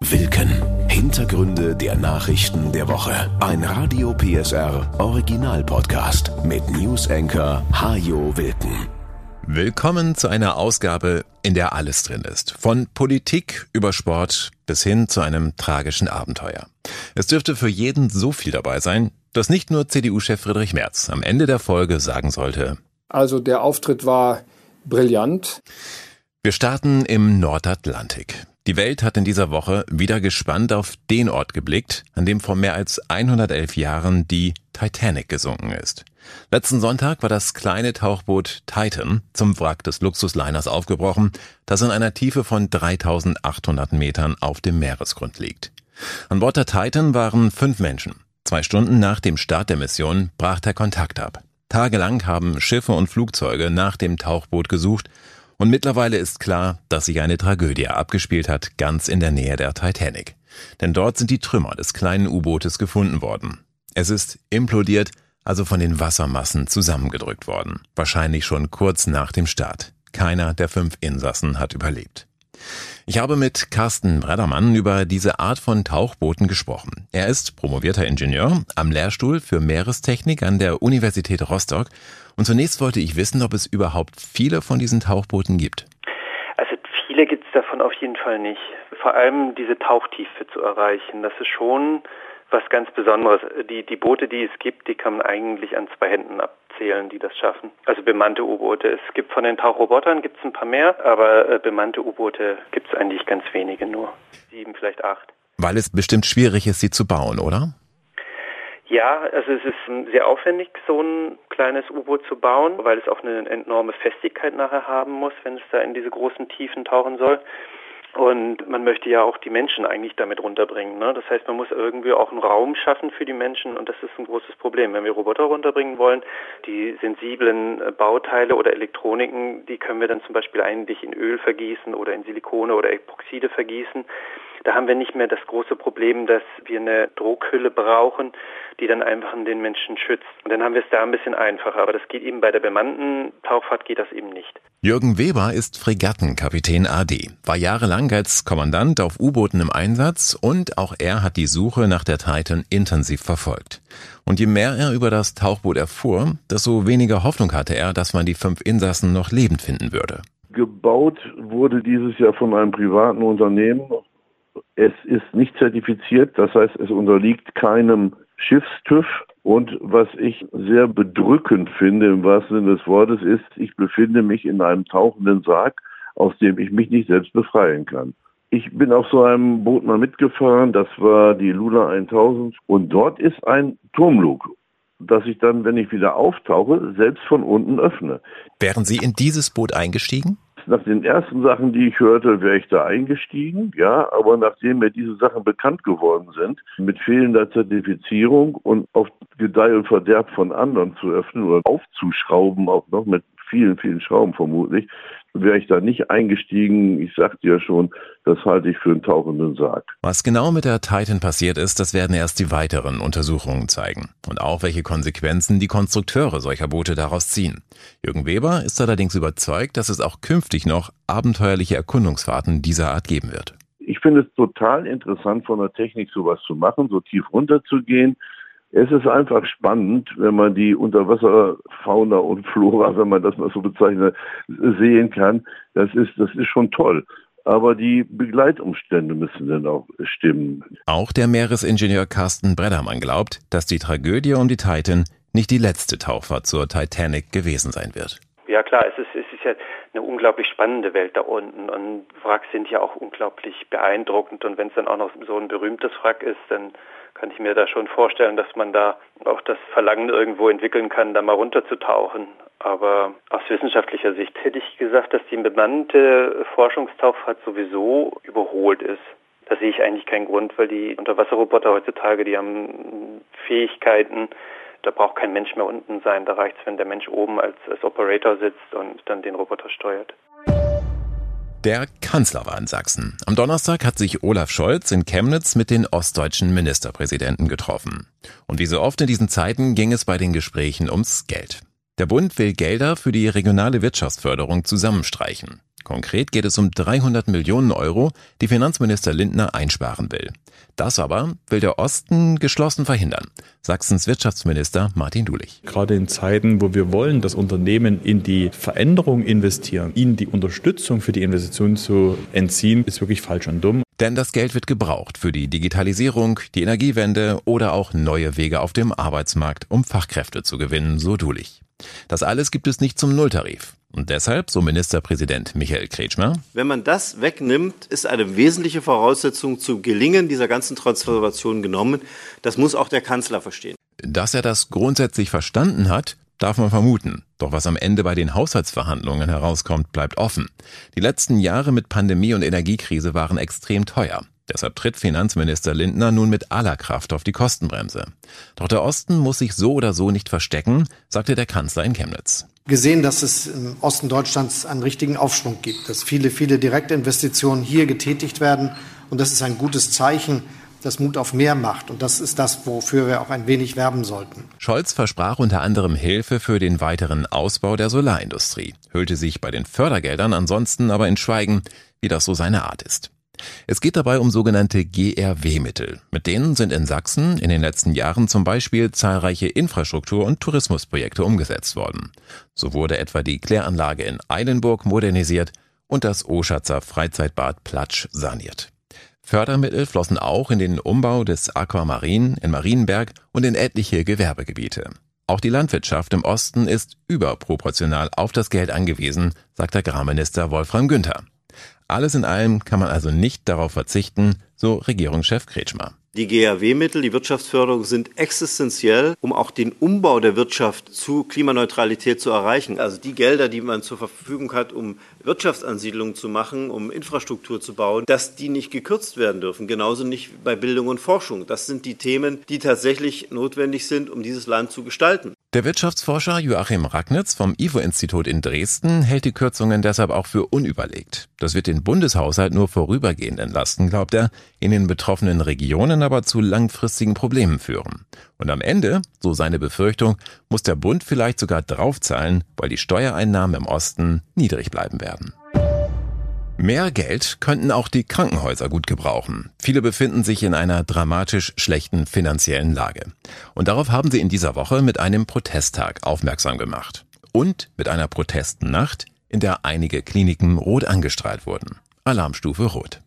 Wilken. Hintergründe der Nachrichten der Woche. Ein Radio PSR Original Podcast mit News Anchor Hajo Wilken. Willkommen zu einer Ausgabe, in der alles drin ist. Von Politik über Sport bis hin zu einem tragischen Abenteuer. Es dürfte für jeden so viel dabei sein, dass nicht nur CDU-Chef Friedrich Merz am Ende der Folge sagen sollte. Also der Auftritt war brillant. Wir starten im Nordatlantik. Die Welt hat in dieser Woche wieder gespannt auf den Ort geblickt, an dem vor mehr als 111 Jahren die Titanic gesunken ist. Letzten Sonntag war das kleine Tauchboot Titan zum Wrack des Luxusliners aufgebrochen, das in einer Tiefe von 3800 Metern auf dem Meeresgrund liegt. An Bord der Titan waren fünf Menschen. Zwei Stunden nach dem Start der Mission brach der Kontakt ab. Tagelang haben Schiffe und Flugzeuge nach dem Tauchboot gesucht und mittlerweile ist klar, dass sich eine Tragödie abgespielt hat, ganz in der Nähe der Titanic. Denn dort sind die Trümmer des kleinen U-Bootes gefunden worden. Es ist implodiert, also von den Wassermassen zusammengedrückt worden. Wahrscheinlich schon kurz nach dem Start. Keiner der fünf Insassen hat überlebt. Ich habe mit Carsten Breddermann über diese Art von Tauchbooten gesprochen. Er ist promovierter Ingenieur am Lehrstuhl für Meerestechnik an der Universität Rostock. Und zunächst wollte ich wissen, ob es überhaupt viele von diesen Tauchbooten gibt. Also viele gibt es davon auf jeden Fall nicht. Vor allem diese Tauchtiefe zu erreichen, das ist schon was ganz Besonderes. Die, die Boote, die es gibt, die kann man eigentlich an zwei Händen abzählen, die das schaffen. Also bemannte U-Boote. Es gibt von den Tauchrobotern gibt es ein paar mehr, aber äh, bemannte U-Boote gibt es eigentlich ganz wenige nur. Sieben, vielleicht acht. Weil es bestimmt schwierig ist, sie zu bauen, oder? Ja, also es ist sehr aufwendig, so ein kleines U-Boot zu bauen, weil es auch eine enorme Festigkeit nachher haben muss, wenn es da in diese großen Tiefen tauchen soll. Und man möchte ja auch die Menschen eigentlich damit runterbringen. Ne? Das heißt, man muss irgendwie auch einen Raum schaffen für die Menschen und das ist ein großes Problem. Wenn wir Roboter runterbringen wollen, die sensiblen äh, Bauteile oder Elektroniken, die können wir dann zum Beispiel eigentlich in Öl vergießen oder in Silikone oder Epoxide vergießen. Da haben wir nicht mehr das große Problem, dass wir eine Druckhülle brauchen, die dann einfach den Menschen schützt. Und dann haben wir es da ein bisschen einfacher. Aber das geht eben bei der bemannten Tauchfahrt geht das eben nicht. Jürgen Weber ist Fregattenkapitän AD, war jahrelang als Kommandant auf U-Booten im Einsatz und auch er hat die Suche nach der Titan intensiv verfolgt. Und je mehr er über das Tauchboot erfuhr, desto weniger Hoffnung hatte er, dass man die fünf Insassen noch lebend finden würde. Gebaut wurde dieses Jahr von einem privaten Unternehmen es ist nicht zertifiziert, das heißt, es unterliegt keinem Schiffstüv. Und was ich sehr bedrückend finde, im wahrsten Sinne des Wortes, ist, ich befinde mich in einem tauchenden Sarg, aus dem ich mich nicht selbst befreien kann. Ich bin auf so einem Boot mal mitgefahren, das war die Luna 1000 und dort ist ein Turmlug, das ich dann, wenn ich wieder auftauche, selbst von unten öffne. Wären Sie in dieses Boot eingestiegen? Nach den ersten Sachen, die ich hörte, wäre ich da eingestiegen, ja, aber nachdem mir diese Sachen bekannt geworden sind, mit fehlender Zertifizierung und auf Gedeih und Verderb von anderen zu öffnen oder aufzuschrauben, auch noch mit vielen, vielen Schrauben vermutlich, wäre ich da nicht eingestiegen. Ich sagte ja schon, das halte ich für einen tauchenden Sarg. Was genau mit der Titan passiert ist, das werden erst die weiteren Untersuchungen zeigen. Und auch welche Konsequenzen die Konstrukteure solcher Boote daraus ziehen. Jürgen Weber ist allerdings überzeugt, dass es auch künftig noch abenteuerliche Erkundungsfahrten dieser Art geben wird. Ich finde es total interessant, von der Technik sowas zu machen, so tief runterzugehen, es ist einfach spannend, wenn man die Unterwasserfauna und Flora, wenn man das mal so bezeichnet, sehen kann. Das ist, das ist schon toll. Aber die Begleitumstände müssen dann auch stimmen. Auch der Meeresingenieur Carsten Breddermann glaubt, dass die Tragödie um die Titan nicht die letzte Tauchfahrt zur Titanic gewesen sein wird. Ja klar, es ist, es ist ja eine unglaublich spannende Welt da unten und Wracks sind ja auch unglaublich beeindruckend und wenn es dann auch noch so ein berühmtes Wrack ist, dann kann ich mir da schon vorstellen, dass man da auch das Verlangen irgendwo entwickeln kann, da mal runterzutauchen. Aber aus wissenschaftlicher Sicht hätte ich gesagt, dass die bemannte Forschungstauchfahrt sowieso überholt ist. Da sehe ich eigentlich keinen Grund, weil die Unterwasserroboter heutzutage, die haben Fähigkeiten, da braucht kein Mensch mehr unten sein. Da reicht es, wenn der Mensch oben als, als Operator sitzt und dann den Roboter steuert. Der Kanzler war in Sachsen. Am Donnerstag hat sich Olaf Scholz in Chemnitz mit den ostdeutschen Ministerpräsidenten getroffen. Und wie so oft in diesen Zeiten ging es bei den Gesprächen ums Geld. Der Bund will Gelder für die regionale Wirtschaftsförderung zusammenstreichen. Konkret geht es um 300 Millionen Euro, die Finanzminister Lindner einsparen will. Das aber will der Osten geschlossen verhindern. Sachsens Wirtschaftsminister Martin Dulich. Gerade in Zeiten, wo wir wollen, dass Unternehmen in die Veränderung investieren, ihnen die Unterstützung für die Investitionen zu entziehen, ist wirklich falsch und dumm. Denn das Geld wird gebraucht für die Digitalisierung, die Energiewende oder auch neue Wege auf dem Arbeitsmarkt, um Fachkräfte zu gewinnen, so Dulich. Das alles gibt es nicht zum Nulltarif. Und deshalb, so Ministerpräsident Michael Kretschmer, wenn man das wegnimmt, ist eine wesentliche Voraussetzung zu Gelingen dieser ganzen Transformation genommen. Das muss auch der Kanzler verstehen. Dass er das grundsätzlich verstanden hat, darf man vermuten. Doch was am Ende bei den Haushaltsverhandlungen herauskommt, bleibt offen. Die letzten Jahre mit Pandemie und Energiekrise waren extrem teuer. Deshalb tritt Finanzminister Lindner nun mit aller Kraft auf die Kostenbremse. Doch der Osten muss sich so oder so nicht verstecken, sagte der Kanzler in Chemnitz gesehen, dass es im Osten Deutschlands einen richtigen Aufschwung gibt, dass viele, viele Direktinvestitionen hier getätigt werden. Und das ist ein gutes Zeichen, das Mut auf mehr macht. Und das ist das, wofür wir auch ein wenig werben sollten. Scholz versprach unter anderem Hilfe für den weiteren Ausbau der Solarindustrie, hüllte sich bei den Fördergeldern ansonsten aber in Schweigen, wie das so seine Art ist. Es geht dabei um sogenannte GRW-Mittel. Mit denen sind in Sachsen in den letzten Jahren zum Beispiel zahlreiche Infrastruktur- und Tourismusprojekte umgesetzt worden. So wurde etwa die Kläranlage in Eilenburg modernisiert und das Oschatzer Freizeitbad Platsch saniert. Fördermittel flossen auch in den Umbau des Aquamarin in Marienberg und in etliche Gewerbegebiete. Auch die Landwirtschaft im Osten ist überproportional auf das Geld angewiesen, sagt Agrarminister Wolfram Günther. Alles in allem kann man also nicht darauf verzichten, so Regierungschef Kretschmer. Die GAW-Mittel, die Wirtschaftsförderung sind existenziell, um auch den Umbau der Wirtschaft zu Klimaneutralität zu erreichen. Also die Gelder, die man zur Verfügung hat, um Wirtschaftsansiedlungen zu machen, um Infrastruktur zu bauen, dass die nicht gekürzt werden dürfen. Genauso nicht bei Bildung und Forschung. Das sind die Themen, die tatsächlich notwendig sind, um dieses Land zu gestalten. Der Wirtschaftsforscher Joachim Ragnitz vom IFO-Institut in Dresden hält die Kürzungen deshalb auch für unüberlegt. Das wird den Bundeshaushalt nur vorübergehend entlasten, glaubt er, in den betroffenen Regionen aber zu langfristigen Problemen führen. Und am Ende, so seine Befürchtung, muss der Bund vielleicht sogar draufzahlen, weil die Steuereinnahmen im Osten niedrig bleiben werden. Mehr Geld könnten auch die Krankenhäuser gut gebrauchen. Viele befinden sich in einer dramatisch schlechten finanziellen Lage. Und darauf haben sie in dieser Woche mit einem Protesttag aufmerksam gemacht. Und mit einer Protestnacht, in der einige Kliniken rot angestrahlt wurden. Alarmstufe rot.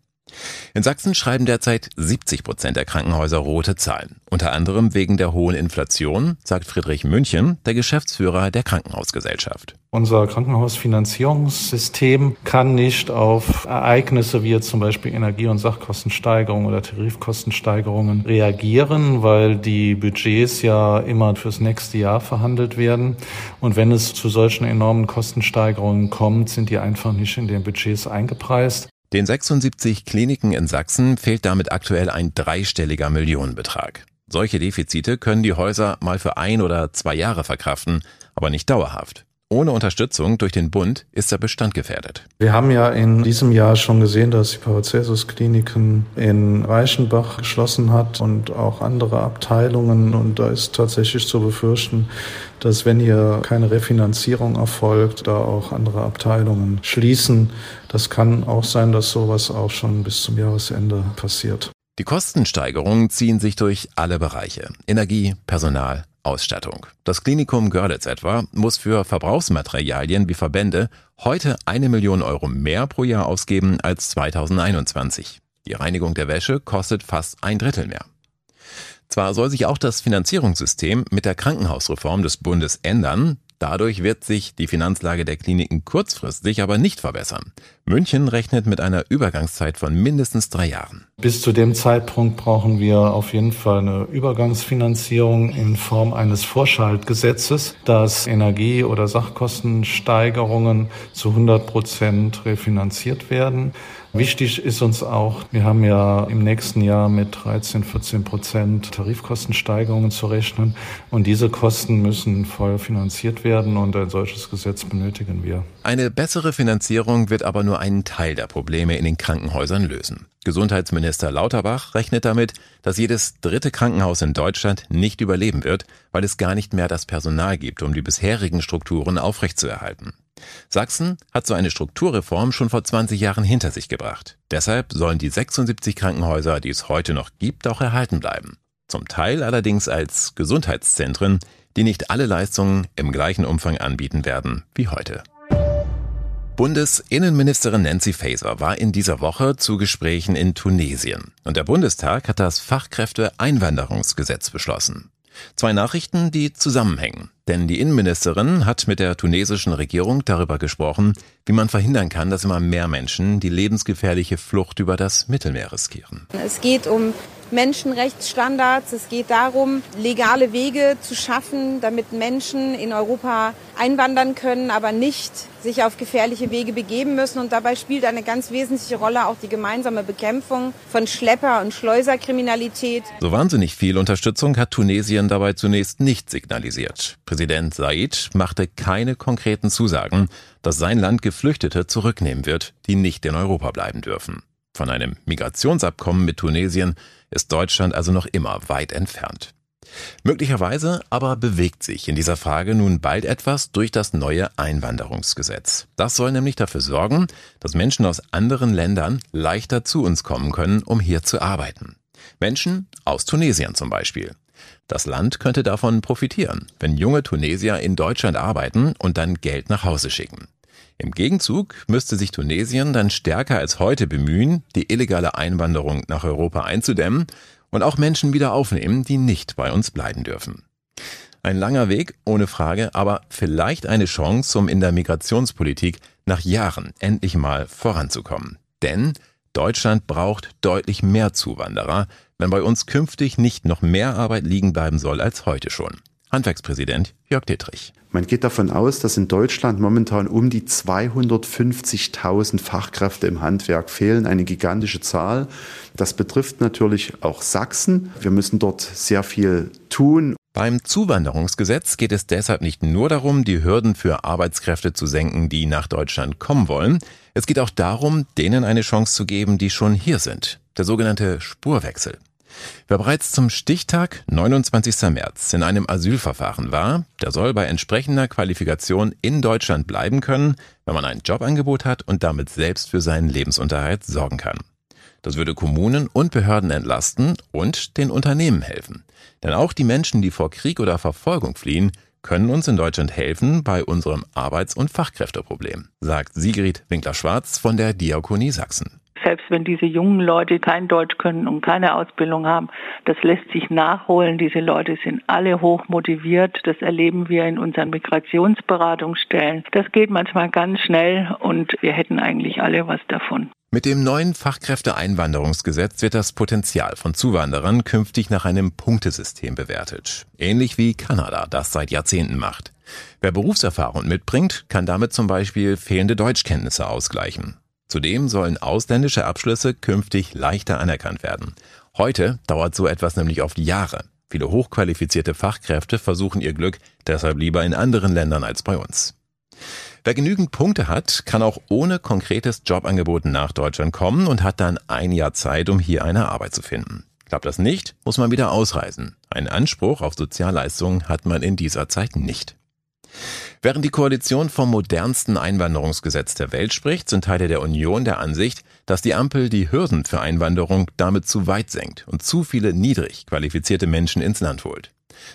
In Sachsen schreiben derzeit 70 Prozent der Krankenhäuser rote Zahlen. Unter anderem wegen der hohen Inflation, sagt Friedrich München, der Geschäftsführer der Krankenhausgesellschaft. Unser Krankenhausfinanzierungssystem kann nicht auf Ereignisse wie jetzt zum Beispiel Energie- und Sachkostensteigerungen oder Tarifkostensteigerungen reagieren, weil die Budgets ja immer fürs nächste Jahr verhandelt werden. Und wenn es zu solchen enormen Kostensteigerungen kommt, sind die einfach nicht in den Budgets eingepreist. Den 76 Kliniken in Sachsen fehlt damit aktuell ein dreistelliger Millionenbetrag. Solche Defizite können die Häuser mal für ein oder zwei Jahre verkraften, aber nicht dauerhaft. Ohne Unterstützung durch den Bund ist der Bestand gefährdet. Wir haben ja in diesem Jahr schon gesehen, dass die Paracelsus Kliniken in Reichenbach geschlossen hat und auch andere Abteilungen. Und da ist tatsächlich zu befürchten, dass wenn hier keine Refinanzierung erfolgt, da auch andere Abteilungen schließen. Das kann auch sein, dass sowas auch schon bis zum Jahresende passiert. Die Kostensteigerungen ziehen sich durch alle Bereiche. Energie, Personal, Ausstattung. Das Klinikum Görlitz etwa muss für Verbrauchsmaterialien wie Verbände heute eine Million Euro mehr pro Jahr ausgeben als 2021. Die Reinigung der Wäsche kostet fast ein Drittel mehr. Zwar soll sich auch das Finanzierungssystem mit der Krankenhausreform des Bundes ändern, Dadurch wird sich die Finanzlage der Kliniken kurzfristig aber nicht verbessern. München rechnet mit einer Übergangszeit von mindestens drei Jahren. Bis zu dem Zeitpunkt brauchen wir auf jeden Fall eine Übergangsfinanzierung in Form eines Vorschaltgesetzes, das Energie- oder Sachkostensteigerungen zu 100 Prozent refinanziert werden. Wichtig ist uns auch, wir haben ja im nächsten Jahr mit 13, 14 Prozent Tarifkostensteigerungen zu rechnen und diese Kosten müssen voll finanziert werden und ein solches Gesetz benötigen wir. Eine bessere Finanzierung wird aber nur einen Teil der Probleme in den Krankenhäusern lösen. Gesundheitsminister Lauterbach rechnet damit, dass jedes dritte Krankenhaus in Deutschland nicht überleben wird, weil es gar nicht mehr das Personal gibt, um die bisherigen Strukturen aufrechtzuerhalten. Sachsen hat so eine Strukturreform schon vor 20 Jahren hinter sich gebracht. Deshalb sollen die 76 Krankenhäuser, die es heute noch gibt, auch erhalten bleiben. Zum Teil allerdings als Gesundheitszentren, die nicht alle Leistungen im gleichen Umfang anbieten werden wie heute. Bundesinnenministerin Nancy Faeser war in dieser Woche zu Gesprächen in Tunesien und der Bundestag hat das Fachkräfteeinwanderungsgesetz beschlossen. Zwei Nachrichten, die zusammenhängen. Denn die Innenministerin hat mit der tunesischen Regierung darüber gesprochen, wie man verhindern kann, dass immer mehr Menschen die lebensgefährliche Flucht über das Mittelmeer riskieren. Es geht um Menschenrechtsstandards. Es geht darum, legale Wege zu schaffen, damit Menschen in Europa einwandern können, aber nicht sich auf gefährliche Wege begeben müssen. Und dabei spielt eine ganz wesentliche Rolle auch die gemeinsame Bekämpfung von Schlepper- und Schleuserkriminalität. So wahnsinnig viel Unterstützung hat Tunesien dabei zunächst nicht signalisiert. Präsident Said machte keine konkreten Zusagen, dass sein Land Geflüchtete zurücknehmen wird, die nicht in Europa bleiben dürfen. Von einem Migrationsabkommen mit Tunesien ist Deutschland also noch immer weit entfernt. Möglicherweise aber bewegt sich in dieser Frage nun bald etwas durch das neue Einwanderungsgesetz. Das soll nämlich dafür sorgen, dass Menschen aus anderen Ländern leichter zu uns kommen können, um hier zu arbeiten. Menschen aus Tunesien zum Beispiel. Das Land könnte davon profitieren, wenn junge Tunesier in Deutschland arbeiten und dann Geld nach Hause schicken. Im Gegenzug müsste sich Tunesien dann stärker als heute bemühen, die illegale Einwanderung nach Europa einzudämmen und auch Menschen wieder aufnehmen, die nicht bei uns bleiben dürfen. Ein langer Weg, ohne Frage, aber vielleicht eine Chance, um in der Migrationspolitik nach Jahren endlich mal voranzukommen. Denn Deutschland braucht deutlich mehr Zuwanderer, wenn bei uns künftig nicht noch mehr Arbeit liegen bleiben soll als heute schon. Handwerkspräsident Jörg Dittrich. Man geht davon aus, dass in Deutschland momentan um die 250.000 Fachkräfte im Handwerk fehlen, eine gigantische Zahl. Das betrifft natürlich auch Sachsen. Wir müssen dort sehr viel tun. Beim Zuwanderungsgesetz geht es deshalb nicht nur darum, die Hürden für Arbeitskräfte zu senken, die nach Deutschland kommen wollen. Es geht auch darum, denen eine Chance zu geben, die schon hier sind. Der sogenannte Spurwechsel. Wer bereits zum Stichtag 29. März in einem Asylverfahren war, der soll bei entsprechender Qualifikation in Deutschland bleiben können, wenn man ein Jobangebot hat und damit selbst für seinen Lebensunterhalt sorgen kann. Das würde Kommunen und Behörden entlasten und den Unternehmen helfen. Denn auch die Menschen, die vor Krieg oder Verfolgung fliehen, können uns in Deutschland helfen bei unserem Arbeits- und Fachkräfteproblem, sagt Sigrid Winkler-Schwarz von der Diakonie Sachsen selbst wenn diese jungen Leute kein Deutsch können und keine Ausbildung haben, das lässt sich nachholen. Diese Leute sind alle hoch motiviert. Das erleben wir in unseren Migrationsberatungsstellen. Das geht manchmal ganz schnell und wir hätten eigentlich alle was davon. Mit dem neuen Fachkräfteeinwanderungsgesetz wird das Potenzial von Zuwanderern künftig nach einem Punktesystem bewertet. Ähnlich wie Kanada das seit Jahrzehnten macht. Wer Berufserfahrung mitbringt, kann damit zum Beispiel fehlende Deutschkenntnisse ausgleichen. Zudem sollen ausländische Abschlüsse künftig leichter anerkannt werden. Heute dauert so etwas nämlich oft Jahre. Viele hochqualifizierte Fachkräfte versuchen ihr Glück deshalb lieber in anderen Ländern als bei uns. Wer genügend Punkte hat, kann auch ohne konkretes Jobangebot nach Deutschland kommen und hat dann ein Jahr Zeit, um hier eine Arbeit zu finden. Klappt das nicht, muss man wieder ausreisen. Einen Anspruch auf Sozialleistungen hat man in dieser Zeit nicht. Während die Koalition vom modernsten Einwanderungsgesetz der Welt spricht, sind Teile der Union der Ansicht, dass die Ampel die Hürden für Einwanderung damit zu weit senkt und zu viele niedrig qualifizierte Menschen ins Land holt.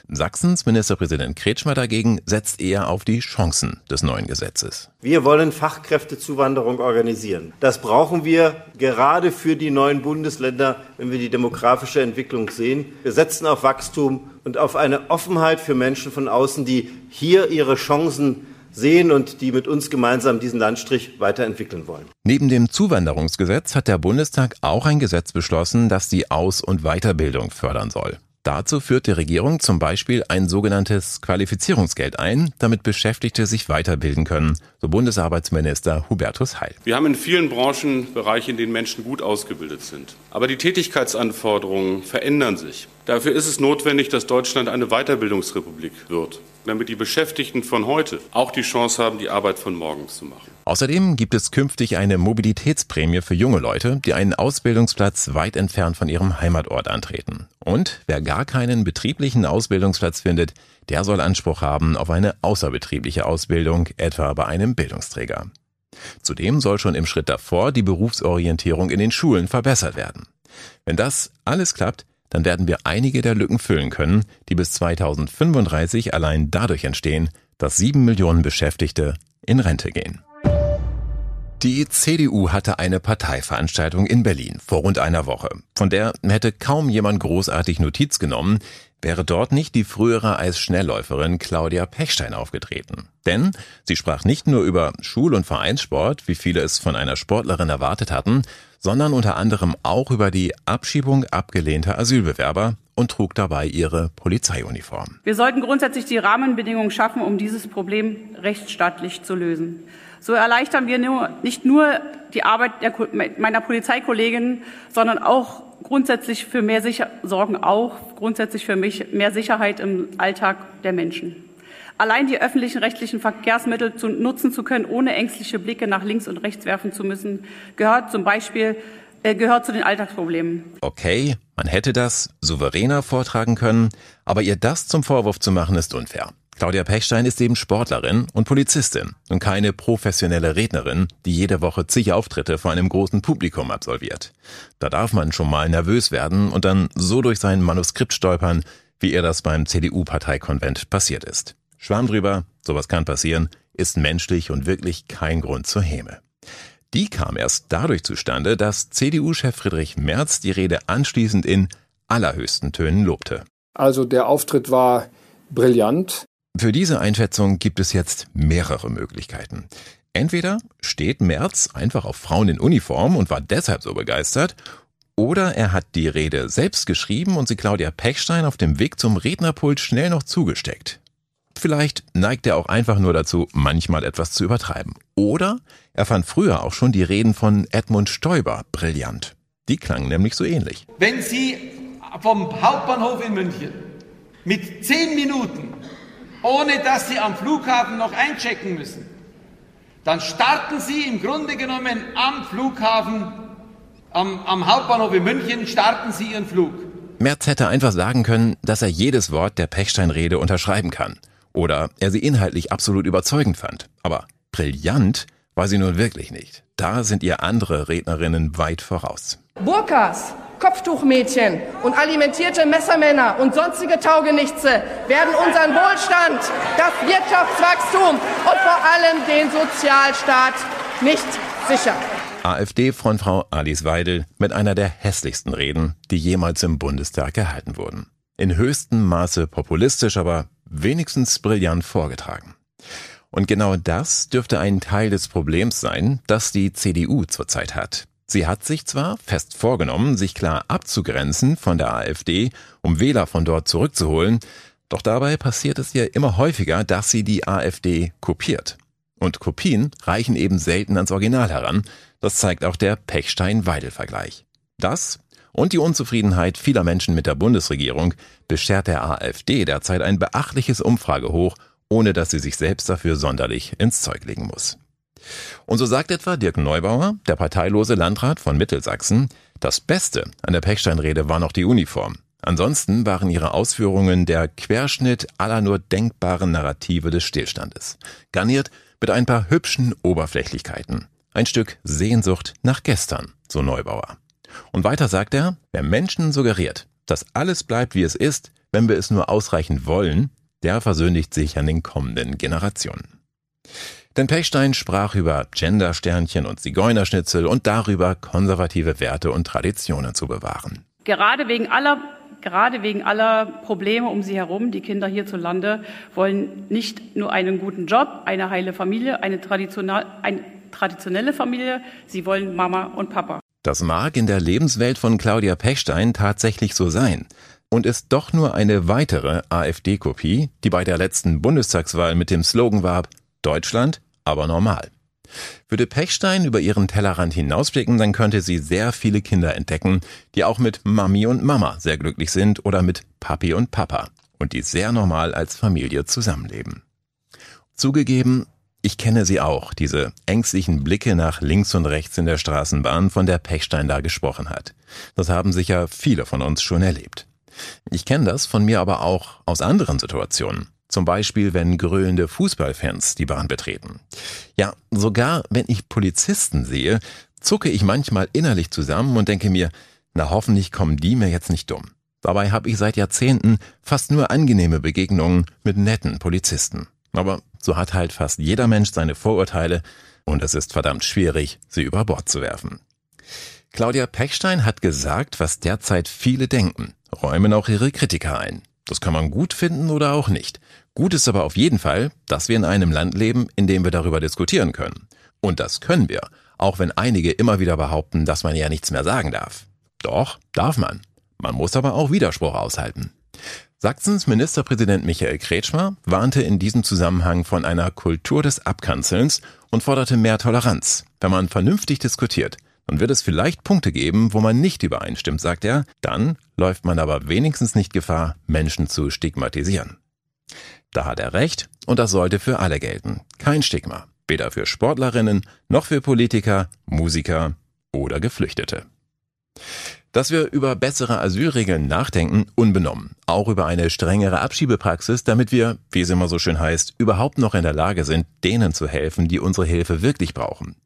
Sachsens Ministerpräsident Kretschmer dagegen setzt eher auf die Chancen des neuen Gesetzes. Wir wollen Fachkräftezuwanderung organisieren. Das brauchen wir gerade für die neuen Bundesländer, wenn wir die demografische Entwicklung sehen. Wir setzen auf Wachstum und auf eine Offenheit für Menschen von außen, die hier ihre Chancen sehen und die mit uns gemeinsam diesen Landstrich weiterentwickeln wollen. Neben dem Zuwanderungsgesetz hat der Bundestag auch ein Gesetz beschlossen, das die Aus- und Weiterbildung fördern soll. Dazu führt die Regierung zum Beispiel ein sogenanntes Qualifizierungsgeld ein, damit Beschäftigte sich weiterbilden können, so Bundesarbeitsminister Hubertus Heil. Wir haben in vielen Branchen Bereiche, in denen Menschen gut ausgebildet sind. Aber die Tätigkeitsanforderungen verändern sich. Dafür ist es notwendig, dass Deutschland eine Weiterbildungsrepublik wird. Damit die Beschäftigten von heute auch die Chance haben, die Arbeit von morgen zu machen. Außerdem gibt es künftig eine Mobilitätsprämie für junge Leute, die einen Ausbildungsplatz weit entfernt von ihrem Heimatort antreten. Und wer gar keinen betrieblichen Ausbildungsplatz findet, der soll Anspruch haben auf eine außerbetriebliche Ausbildung, etwa bei einem Bildungsträger. Zudem soll schon im Schritt davor die Berufsorientierung in den Schulen verbessert werden. Wenn das alles klappt, dann werden wir einige der Lücken füllen können, die bis 2035 allein dadurch entstehen, dass sieben Millionen Beschäftigte in Rente gehen. Die CDU hatte eine Parteiveranstaltung in Berlin vor rund einer Woche, von der hätte kaum jemand großartig Notiz genommen, wäre dort nicht die frühere Eisschnellläuferin Claudia Pechstein aufgetreten. Denn sie sprach nicht nur über Schul- und Vereinssport, wie viele es von einer Sportlerin erwartet hatten, sondern unter anderem auch über die Abschiebung abgelehnter Asylbewerber und trug dabei ihre Polizeiuniform. Wir sollten grundsätzlich die Rahmenbedingungen schaffen, um dieses Problem rechtsstaatlich zu lösen. So erleichtern wir nur, nicht nur die Arbeit der, meiner Polizeikolleginnen, sondern auch grundsätzlich für mehr Sicher sorgen auch grundsätzlich für mich mehr Sicherheit im Alltag der Menschen. Allein die öffentlichen rechtlichen Verkehrsmittel zu nutzen zu können, ohne ängstliche Blicke nach links und rechts werfen zu müssen, gehört zum Beispiel äh, gehört zu den Alltagsproblemen. Okay, man hätte das souveräner vortragen können, aber ihr das zum Vorwurf zu machen, ist unfair. Claudia Pechstein ist eben Sportlerin und Polizistin und keine professionelle Rednerin, die jede Woche zig Auftritte vor einem großen Publikum absolviert. Da darf man schon mal nervös werden und dann so durch sein Manuskript stolpern, wie ihr das beim CDU-Parteikonvent passiert ist. Schwamm drüber, sowas kann passieren, ist menschlich und wirklich kein Grund zur Häme. Die kam erst dadurch zustande, dass CDU-Chef Friedrich Merz die Rede anschließend in allerhöchsten Tönen lobte. Also der Auftritt war brillant. Für diese Einschätzung gibt es jetzt mehrere Möglichkeiten. Entweder steht Merz einfach auf Frauen in Uniform und war deshalb so begeistert, oder er hat die Rede selbst geschrieben und sie Claudia Pechstein auf dem Weg zum Rednerpult schnell noch zugesteckt. Vielleicht neigt er auch einfach nur dazu, manchmal etwas zu übertreiben. Oder er fand früher auch schon die Reden von Edmund Stoiber brillant. Die klangen nämlich so ähnlich. Wenn Sie vom Hauptbahnhof in München mit zehn Minuten ohne dass Sie am Flughafen noch einchecken müssen, dann starten Sie im Grunde genommen am Flughafen, am, am Hauptbahnhof in München, starten Sie Ihren Flug. Merz hätte einfach sagen können, dass er jedes Wort der Pechstein-Rede unterschreiben kann. Oder er sie inhaltlich absolut überzeugend fand. Aber brillant war sie nun wirklich nicht. Da sind ihr andere Rednerinnen weit voraus. Burkas, Kopftuchmädchen und alimentierte Messermänner und sonstige Taugenichtse werden unseren Wohlstand, das Wirtschaftswachstum und vor allem den Sozialstaat nicht sichern. AfD-Frontfrau Alice Weidel mit einer der hässlichsten Reden, die jemals im Bundestag gehalten wurden. In höchstem Maße populistisch, aber wenigstens brillant vorgetragen. Und genau das dürfte ein Teil des Problems sein, das die CDU zurzeit hat. Sie hat sich zwar fest vorgenommen, sich klar abzugrenzen von der AfD, um Wähler von dort zurückzuholen, doch dabei passiert es ihr immer häufiger, dass sie die AfD kopiert. Und Kopien reichen eben selten ans Original heran, das zeigt auch der Pechstein-Weidel-Vergleich. Das und die Unzufriedenheit vieler Menschen mit der Bundesregierung beschert der AfD derzeit ein beachtliches Umfragehoch, ohne dass sie sich selbst dafür sonderlich ins Zeug legen muss. Und so sagt etwa Dirk Neubauer, der parteilose Landrat von Mittelsachsen, das Beste an der Pechstein-Rede war noch die Uniform. Ansonsten waren ihre Ausführungen der Querschnitt aller nur denkbaren Narrative des Stillstandes, garniert mit ein paar hübschen Oberflächlichkeiten. Ein Stück Sehnsucht nach gestern, so Neubauer. Und weiter sagt er, wer Menschen suggeriert, dass alles bleibt wie es ist, wenn wir es nur ausreichend wollen, der versündigt sich an den kommenden Generationen. Denn Pechstein sprach über Gendersternchen und Zigeunerschnitzel und darüber, konservative Werte und Traditionen zu bewahren. Gerade wegen aller Gerade wegen aller Probleme um sie herum, die Kinder hierzulande wollen nicht nur einen guten Job, eine heile Familie, eine, eine traditionelle Familie, sie wollen Mama und Papa. Das mag in der Lebenswelt von Claudia Pechstein tatsächlich so sein und ist doch nur eine weitere AfD-Kopie, die bei der letzten Bundestagswahl mit dem Slogan warb Deutschland, aber normal. Würde Pechstein über ihren Tellerrand hinausblicken, dann könnte sie sehr viele Kinder entdecken, die auch mit Mami und Mama sehr glücklich sind oder mit Papi und Papa. und die sehr normal als Familie zusammenleben. Zugegeben, ich kenne sie auch, diese ängstlichen Blicke nach links und rechts in der Straßenbahn, von der Pechstein da gesprochen hat. Das haben sicher viele von uns schon erlebt. Ich kenne das von mir aber auch aus anderen Situationen. Zum Beispiel, wenn grölende Fußballfans die Bahn betreten. Ja, sogar wenn ich Polizisten sehe, zucke ich manchmal innerlich zusammen und denke mir, na hoffentlich kommen die mir jetzt nicht dumm. Dabei habe ich seit Jahrzehnten fast nur angenehme Begegnungen mit netten Polizisten. Aber so hat halt fast jeder Mensch seine Vorurteile und es ist verdammt schwierig, sie über Bord zu werfen. Claudia Pechstein hat gesagt, was derzeit viele denken, räumen auch ihre Kritiker ein. Das kann man gut finden oder auch nicht. Gut ist aber auf jeden Fall, dass wir in einem Land leben, in dem wir darüber diskutieren können. Und das können wir, auch wenn einige immer wieder behaupten, dass man ja nichts mehr sagen darf. Doch, darf man. Man muss aber auch Widerspruch aushalten. Sachsens Ministerpräsident Michael Kretschmer warnte in diesem Zusammenhang von einer Kultur des Abkanzelns und forderte mehr Toleranz. Wenn man vernünftig diskutiert, dann wird es vielleicht Punkte geben, wo man nicht übereinstimmt, sagt er, dann läuft man aber wenigstens nicht Gefahr, Menschen zu stigmatisieren. Da hat er recht und das sollte für alle gelten. Kein Stigma. Weder für Sportlerinnen noch für Politiker, Musiker oder Geflüchtete. Dass wir über bessere Asylregeln nachdenken, unbenommen. Auch über eine strengere Abschiebepraxis, damit wir, wie es immer so schön heißt, überhaupt noch in der Lage sind, denen zu helfen, die unsere Hilfe wirklich brauchen.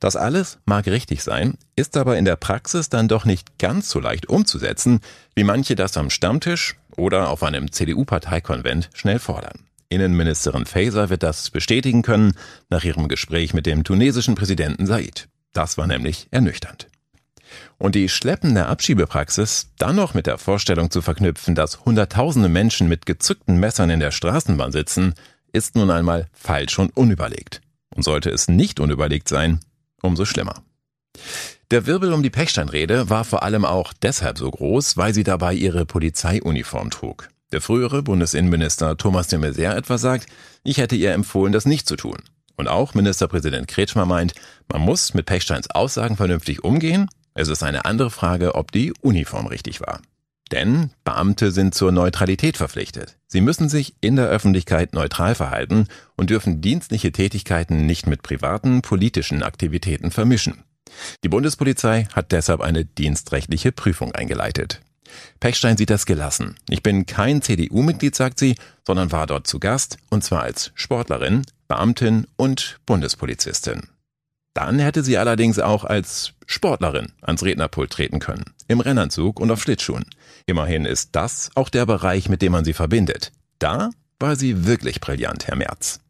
Das alles mag richtig sein, ist aber in der Praxis dann doch nicht ganz so leicht umzusetzen, wie manche das am Stammtisch oder auf einem CDU-Parteikonvent schnell fordern. Innenministerin Faeser wird das bestätigen können nach ihrem Gespräch mit dem tunesischen Präsidenten Said. Das war nämlich ernüchternd. Und die schleppende Abschiebepraxis dann noch mit der Vorstellung zu verknüpfen, dass Hunderttausende Menschen mit gezückten Messern in der Straßenbahn sitzen, ist nun einmal falsch und unüberlegt. Und sollte es nicht unüberlegt sein, umso schlimmer. Der Wirbel um die Pechsteinrede war vor allem auch deshalb so groß, weil sie dabei ihre Polizeiuniform trug. Der frühere Bundesinnenminister Thomas de Maizière etwa sagt, ich hätte ihr empfohlen, das nicht zu tun. Und auch Ministerpräsident Kretschmer meint, man muss mit Pechsteins Aussagen vernünftig umgehen es ist eine andere Frage, ob die Uniform richtig war. Denn Beamte sind zur Neutralität verpflichtet. Sie müssen sich in der Öffentlichkeit neutral verhalten und dürfen dienstliche Tätigkeiten nicht mit privaten politischen Aktivitäten vermischen. Die Bundespolizei hat deshalb eine dienstrechtliche Prüfung eingeleitet. Pechstein sieht das gelassen. Ich bin kein CDU-Mitglied, sagt sie, sondern war dort zu Gast, und zwar als Sportlerin, Beamtin und Bundespolizistin. Dann hätte sie allerdings auch als Sportlerin ans Rednerpult treten können, im Rennanzug und auf Schlittschuhen. Immerhin ist das auch der Bereich, mit dem man sie verbindet. Da war sie wirklich brillant, Herr Merz.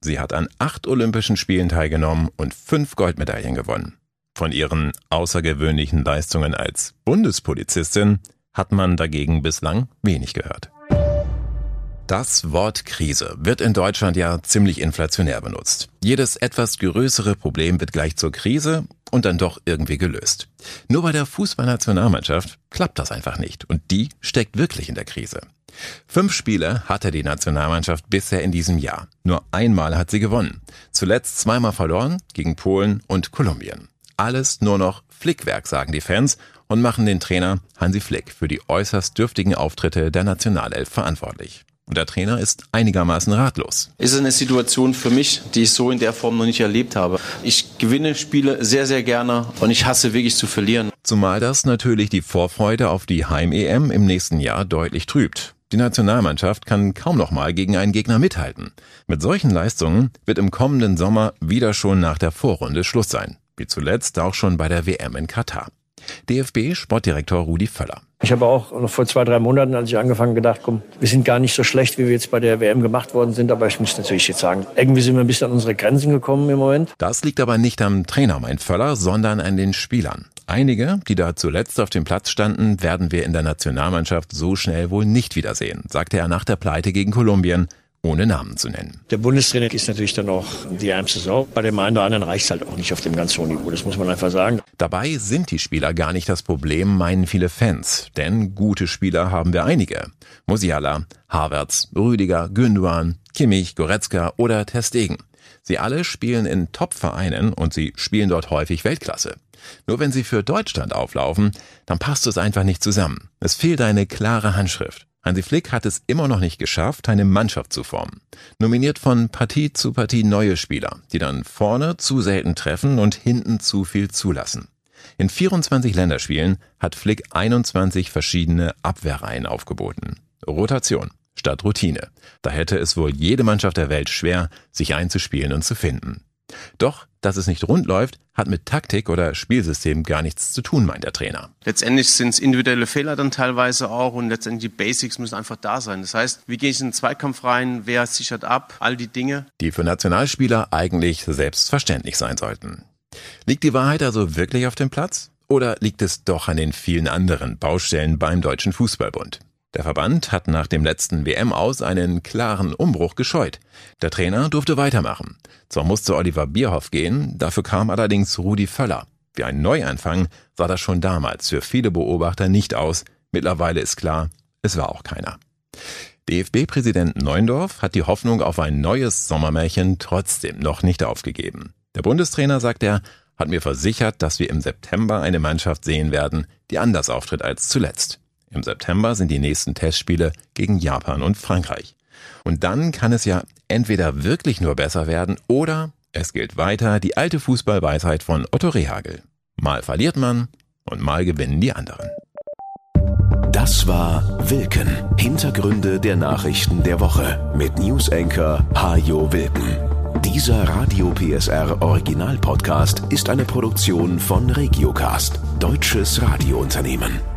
Sie hat an acht Olympischen Spielen teilgenommen und fünf Goldmedaillen gewonnen. Von ihren außergewöhnlichen Leistungen als Bundespolizistin hat man dagegen bislang wenig gehört. Das Wort Krise wird in Deutschland ja ziemlich inflationär benutzt. Jedes etwas größere Problem wird gleich zur Krise und dann doch irgendwie gelöst. Nur bei der Fußballnationalmannschaft klappt das einfach nicht und die steckt wirklich in der Krise. Fünf Spiele hatte die Nationalmannschaft bisher in diesem Jahr. Nur einmal hat sie gewonnen. Zuletzt zweimal verloren gegen Polen und Kolumbien. Alles nur noch Flickwerk, sagen die Fans und machen den Trainer Hansi Flick für die äußerst dürftigen Auftritte der Nationalelf verantwortlich. Und der Trainer ist einigermaßen ratlos. Ist eine Situation für mich, die ich so in der Form noch nicht erlebt habe. Ich gewinne Spiele sehr, sehr gerne und ich hasse wirklich zu verlieren. Zumal das natürlich die Vorfreude auf die Heim-EM im nächsten Jahr deutlich trübt. Die Nationalmannschaft kann kaum noch mal gegen einen Gegner mithalten. Mit solchen Leistungen wird im kommenden Sommer wieder schon nach der Vorrunde Schluss sein. Wie zuletzt auch schon bei der WM in Katar. DFB-Sportdirektor Rudi Völler. Ich habe auch noch vor zwei, drei Monaten, als ich angefangen gedacht, komm, wir sind gar nicht so schlecht, wie wir jetzt bei der WM gemacht worden sind. Aber ich muss natürlich jetzt sagen, irgendwie sind wir ein bisschen an unsere Grenzen gekommen im Moment. Das liegt aber nicht am Trainer, meint Völler, sondern an den Spielern. Einige, die da zuletzt auf dem Platz standen, werden wir in der Nationalmannschaft so schnell wohl nicht wiedersehen, sagte er nach der Pleite gegen Kolumbien ohne Namen zu nennen. Der Bundestrainer ist natürlich dann auch die ärmste Sau. Bei dem einen oder anderen reicht es halt auch nicht auf dem ganz hohen Niveau. Das muss man einfach sagen. Dabei sind die Spieler gar nicht das Problem, meinen viele Fans. Denn gute Spieler haben wir einige. Musiala, Havertz, Rüdiger, Günduan, Kimmich, Goretzka oder Testegen. Sie alle spielen in Top-Vereinen und sie spielen dort häufig Weltklasse. Nur wenn sie für Deutschland auflaufen, dann passt es einfach nicht zusammen. Es fehlt eine klare Handschrift. Hansi Flick hat es immer noch nicht geschafft, eine Mannschaft zu formen. Nominiert von Partie zu Partie neue Spieler, die dann vorne zu selten treffen und hinten zu viel zulassen. In 24 Länderspielen hat Flick 21 verschiedene Abwehrreihen aufgeboten. Rotation statt Routine. Da hätte es wohl jede Mannschaft der Welt schwer, sich einzuspielen und zu finden. Doch, dass es nicht rund läuft, hat mit Taktik oder Spielsystem gar nichts zu tun, meint der Trainer. Letztendlich sind es individuelle Fehler dann teilweise auch und letztendlich die Basics müssen einfach da sein. Das heißt, wie gehe ich in den Zweikampf rein, wer sichert ab, all die Dinge. Die für Nationalspieler eigentlich selbstverständlich sein sollten. Liegt die Wahrheit also wirklich auf dem Platz? Oder liegt es doch an den vielen anderen Baustellen beim Deutschen Fußballbund? Der Verband hat nach dem letzten WM aus einen klaren Umbruch gescheut. Der Trainer durfte weitermachen. Zwar musste Oliver Bierhoff gehen, dafür kam allerdings Rudi Völler. Wie ein Neuanfang sah das schon damals für viele Beobachter nicht aus. Mittlerweile ist klar, es war auch keiner. DFB-Präsident Neundorf hat die Hoffnung auf ein neues Sommermärchen trotzdem noch nicht aufgegeben. Der Bundestrainer, sagt er, hat mir versichert, dass wir im September eine Mannschaft sehen werden, die anders auftritt als zuletzt. Im September sind die nächsten Testspiele gegen Japan und Frankreich. Und dann kann es ja entweder wirklich nur besser werden oder es gilt weiter die alte Fußballweisheit von Otto Rehagel. Mal verliert man und mal gewinnen die anderen. Das war Wilken. Hintergründe der Nachrichten der Woche mit Newsenker Hajo Wilken. Dieser Radio PSR Original Podcast ist eine Produktion von Regiocast, deutsches Radiounternehmen.